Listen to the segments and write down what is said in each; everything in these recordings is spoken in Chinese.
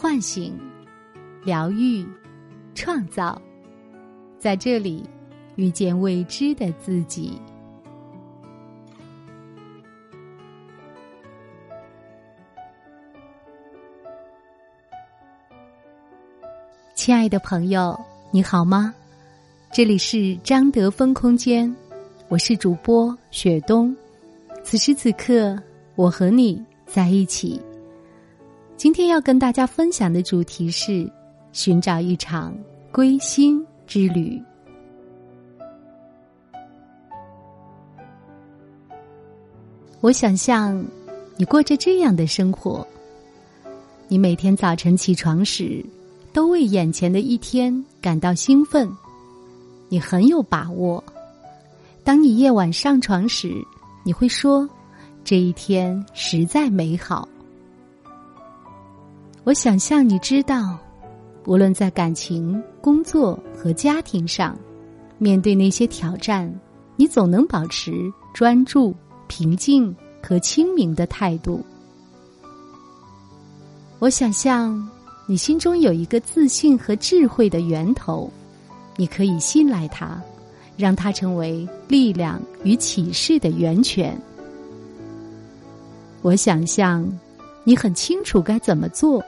唤醒、疗愈、创造，在这里遇见未知的自己。亲爱的朋友，你好吗？这里是张德芬空间，我是主播雪冬。此时此刻，我和你在一起。今天要跟大家分享的主题是寻找一场归心之旅。我想象你过着这样的生活：你每天早晨起床时，都为眼前的一天感到兴奋，你很有把握；当你夜晚上床时，你会说：“这一天实在美好。”我想象你知道，无论在感情、工作和家庭上，面对那些挑战，你总能保持专注、平静和清明的态度。我想象你心中有一个自信和智慧的源头，你可以信赖它，让它成为力量与启示的源泉。我想象你很清楚该怎么做。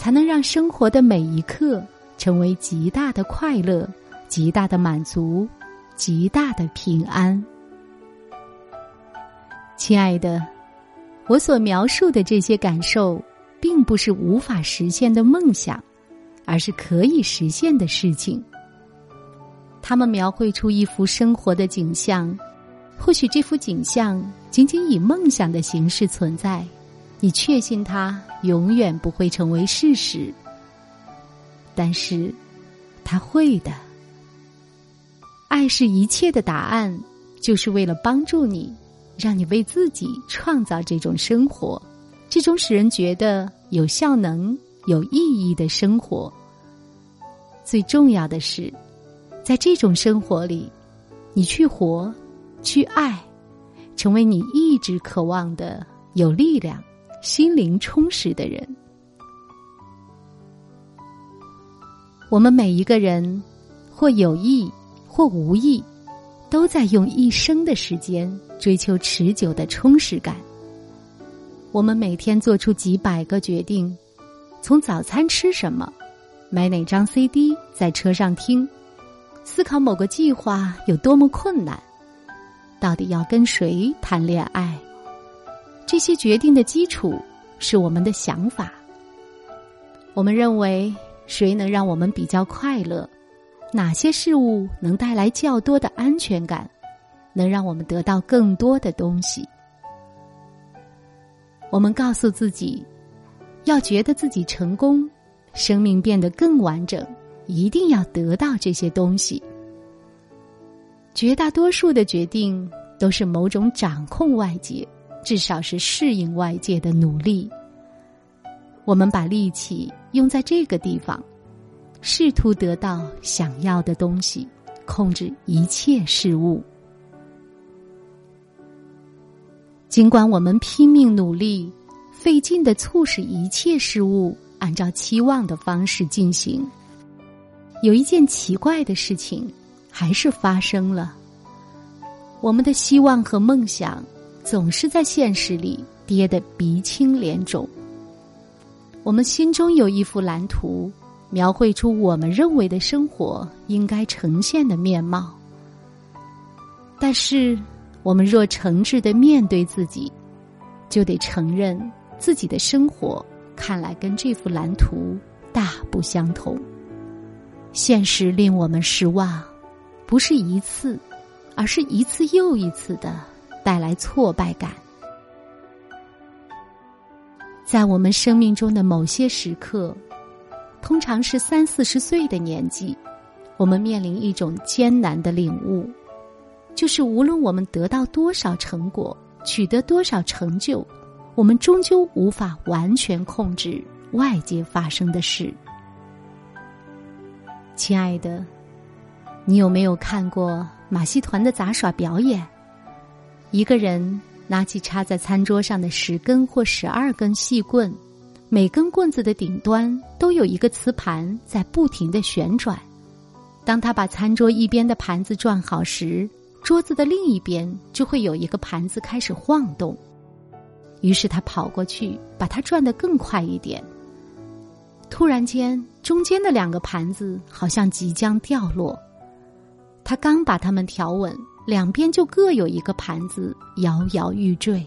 才能让生活的每一刻成为极大的快乐、极大的满足、极大的平安。亲爱的，我所描述的这些感受，并不是无法实现的梦想，而是可以实现的事情。他们描绘出一幅生活的景象，或许这幅景象仅仅以梦想的形式存在。你确信它永远不会成为事实，但是，它会的。爱是一切的答案，就是为了帮助你，让你为自己创造这种生活，这种使人觉得有效能、有意义的生活。最重要的是，在这种生活里，你去活，去爱，成为你一直渴望的有力量。心灵充实的人，我们每一个人，或有意或无意，都在用一生的时间追求持久的充实感。我们每天做出几百个决定：从早餐吃什么，买哪张 CD 在车上听，思考某个计划有多么困难，到底要跟谁谈恋爱。这些决定的基础是我们的想法。我们认为谁能让我们比较快乐？哪些事物能带来较多的安全感？能让我们得到更多的东西？我们告诉自己，要觉得自己成功，生命变得更完整，一定要得到这些东西。绝大多数的决定都是某种掌控外界。至少是适应外界的努力。我们把力气用在这个地方，试图得到想要的东西，控制一切事物。尽管我们拼命努力，费劲的促使一切事物按照期望的方式进行，有一件奇怪的事情还是发生了。我们的希望和梦想。总是在现实里跌得鼻青脸肿。我们心中有一幅蓝图，描绘出我们认为的生活应该呈现的面貌。但是，我们若诚挚的面对自己，就得承认自己的生活看来跟这幅蓝图大不相同。现实令我们失望，不是一次，而是一次又一次的。带来挫败感，在我们生命中的某些时刻，通常是三四十岁的年纪，我们面临一种艰难的领悟，就是无论我们得到多少成果，取得多少成就，我们终究无法完全控制外界发生的事。亲爱的，你有没有看过马戏团的杂耍表演？一个人拿起插在餐桌上的十根或十二根细棍，每根棍子的顶端都有一个磁盘在不停的旋转。当他把餐桌一边的盘子转好时，桌子的另一边就会有一个盘子开始晃动。于是他跑过去，把它转得更快一点。突然间，中间的两个盘子好像即将掉落。他刚把它们调稳，两边就各有一个盘子摇摇欲坠。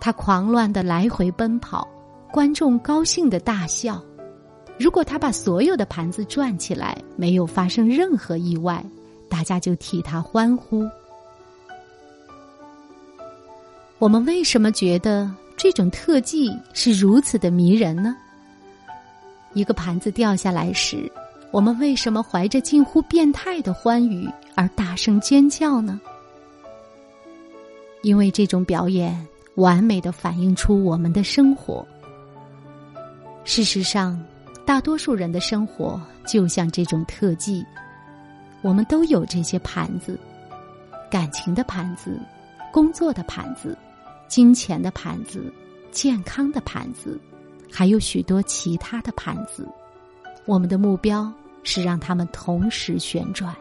他狂乱的来回奔跑，观众高兴的大笑。如果他把所有的盘子转起来，没有发生任何意外，大家就替他欢呼。我们为什么觉得这种特技是如此的迷人呢？一个盘子掉下来时，我们为什么怀着近乎变态的欢愉而大声尖叫呢？因为这种表演完美的反映出我们的生活。事实上，大多数人的生活就像这种特技，我们都有这些盘子：感情的盘子，工作的盘子，金钱的盘子，健康的盘子。还有许多其他的盘子，我们的目标是让它们同时旋转。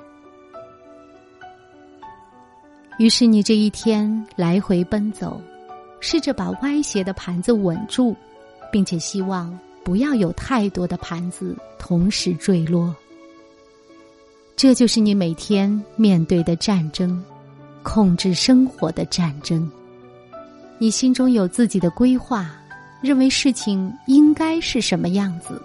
于是你这一天来回奔走，试着把歪斜的盘子稳住，并且希望不要有太多的盘子同时坠落。这就是你每天面对的战争，控制生活的战争。你心中有自己的规划。认为事情应该是什么样子？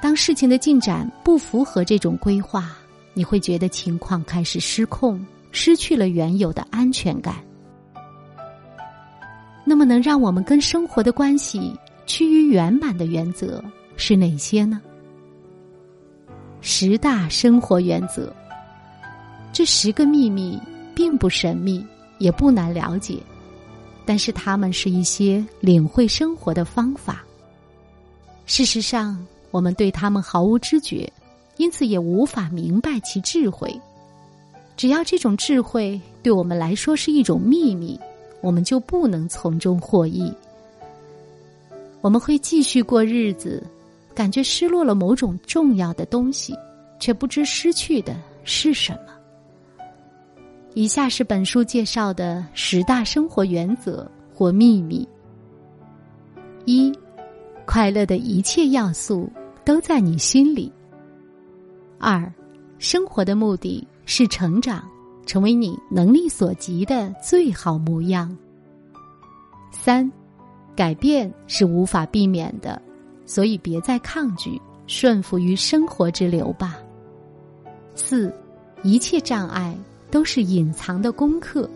当事情的进展不符合这种规划，你会觉得情况开始失控，失去了原有的安全感。那么，能让我们跟生活的关系趋于圆满的原则是哪些呢？十大生活原则。这十个秘密并不神秘，也不难了解。但是，它们是一些领会生活的方法。事实上，我们对他们毫无知觉，因此也无法明白其智慧。只要这种智慧对我们来说是一种秘密，我们就不能从中获益。我们会继续过日子，感觉失落了某种重要的东西，却不知失去的是什么。以下是本书介绍的十大生活原则或秘密：一、快乐的一切要素都在你心里；二、生活的目的是成长，成为你能力所及的最好模样；三、改变是无法避免的，所以别再抗拒，顺服于生活之流吧；四、一切障碍。都是隐藏的功课，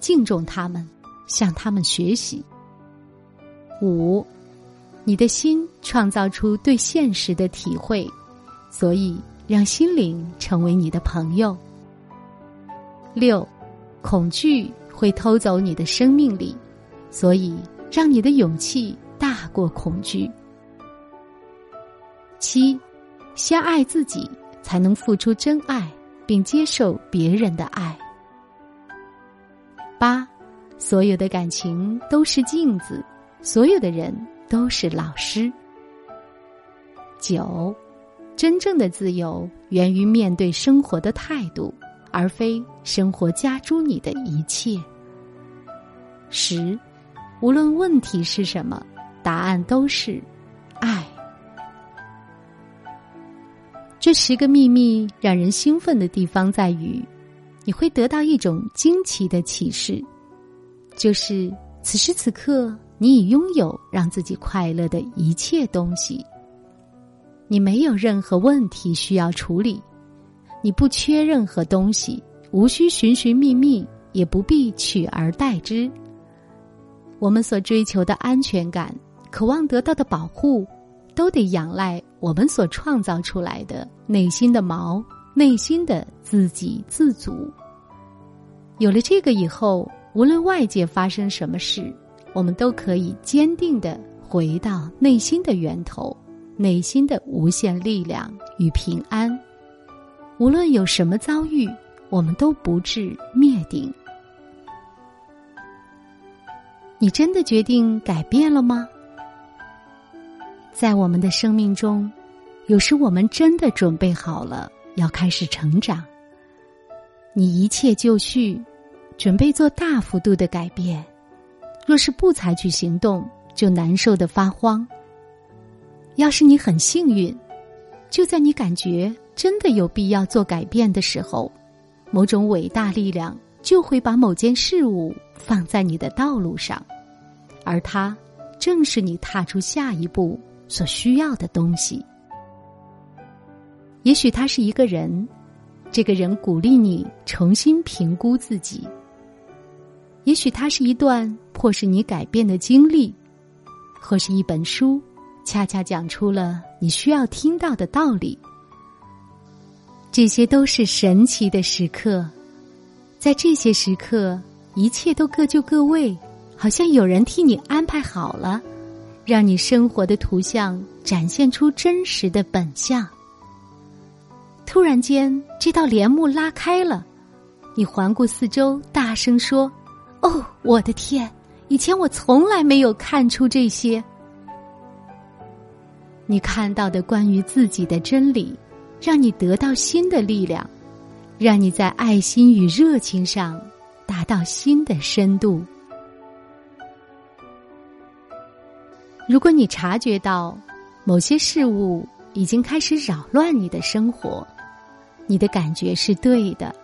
敬重他们，向他们学习。五，你的心创造出对现实的体会，所以让心灵成为你的朋友。六，恐惧会偷走你的生命力，所以让你的勇气大过恐惧。七，先爱自己，才能付出真爱。并接受别人的爱。八，所有的感情都是镜子，所有的人都是老师。九，真正的自由源于面对生活的态度，而非生活加诸你的一切。十，无论问题是什么，答案都是爱。这十个秘密让人兴奋的地方在于，你会得到一种惊奇的启示，就是此时此刻你已拥有让自己快乐的一切东西。你没有任何问题需要处理，你不缺任何东西，无需寻寻觅觅，也不必取而代之。我们所追求的安全感，渴望得到的保护。都得仰赖我们所创造出来的内心的锚，内心的自给自足。有了这个以后，无论外界发生什么事，我们都可以坚定的回到内心的源头，内心的无限力量与平安。无论有什么遭遇，我们都不至灭顶。你真的决定改变了吗？在我们的生命中，有时我们真的准备好了要开始成长。你一切就绪，准备做大幅度的改变。若是不采取行动，就难受的发慌。要是你很幸运，就在你感觉真的有必要做改变的时候，某种伟大力量就会把某件事物放在你的道路上，而它正是你踏出下一步所需要的东西。也许他是一个人，这个人鼓励你重新评估自己。也许它是一段迫使你改变的经历，或是一本书，恰恰讲出了你需要听到的道理。这些都是神奇的时刻，在这些时刻，一切都各就各位，好像有人替你安排好了，让你生活的图像展现出真实的本相。突然间，这道帘幕拉开了，你环顾四周，大声说。哦，我的天！以前我从来没有看出这些。你看到的关于自己的真理，让你得到新的力量，让你在爱心与热情上达到新的深度。如果你察觉到某些事物已经开始扰乱你的生活，你的感觉是对的，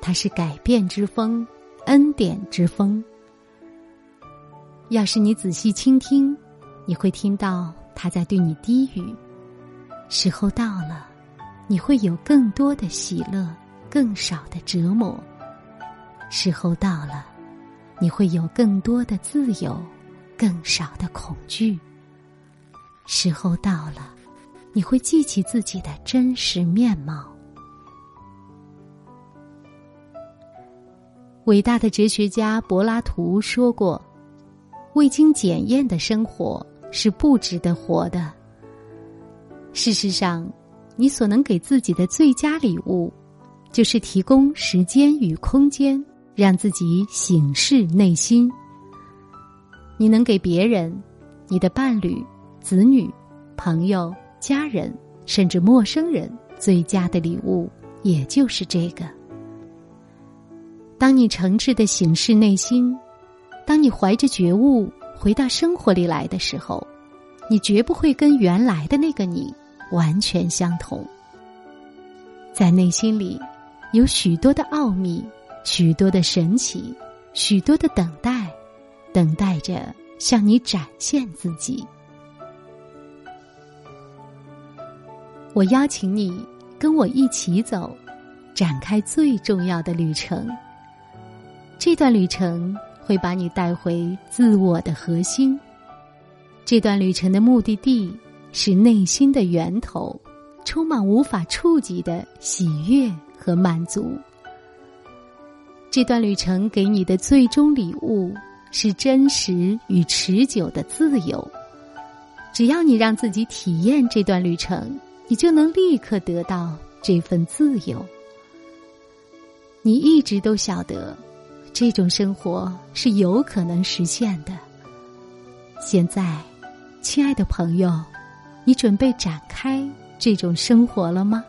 它是改变之风。恩典之风。要是你仔细倾听，你会听到他在对你低语。时候到了，你会有更多的喜乐，更少的折磨。时候到了，你会有更多的自由，更少的恐惧。时候到了，你会记起自己的真实面貌。伟大的哲学家柏拉图说过：“未经检验的生活是不值得活的。”事实上，你所能给自己的最佳礼物，就是提供时间与空间，让自己醒视内心。你能给别人、你的伴侣、子女、朋友、家人，甚至陌生人最佳的礼物，也就是这个。当你诚挚的醒视内心，当你怀着觉悟回到生活里来的时候，你绝不会跟原来的那个你完全相同。在内心里，有许多的奥秘，许多的神奇，许多的等待，等待着向你展现自己。我邀请你跟我一起走，展开最重要的旅程。这段旅程会把你带回自我的核心。这段旅程的目的地是内心的源头，充满无法触及的喜悦和满足。这段旅程给你的最终礼物是真实与持久的自由。只要你让自己体验这段旅程，你就能立刻得到这份自由。你一直都晓得。这种生活是有可能实现的。现在，亲爱的朋友，你准备展开这种生活了吗？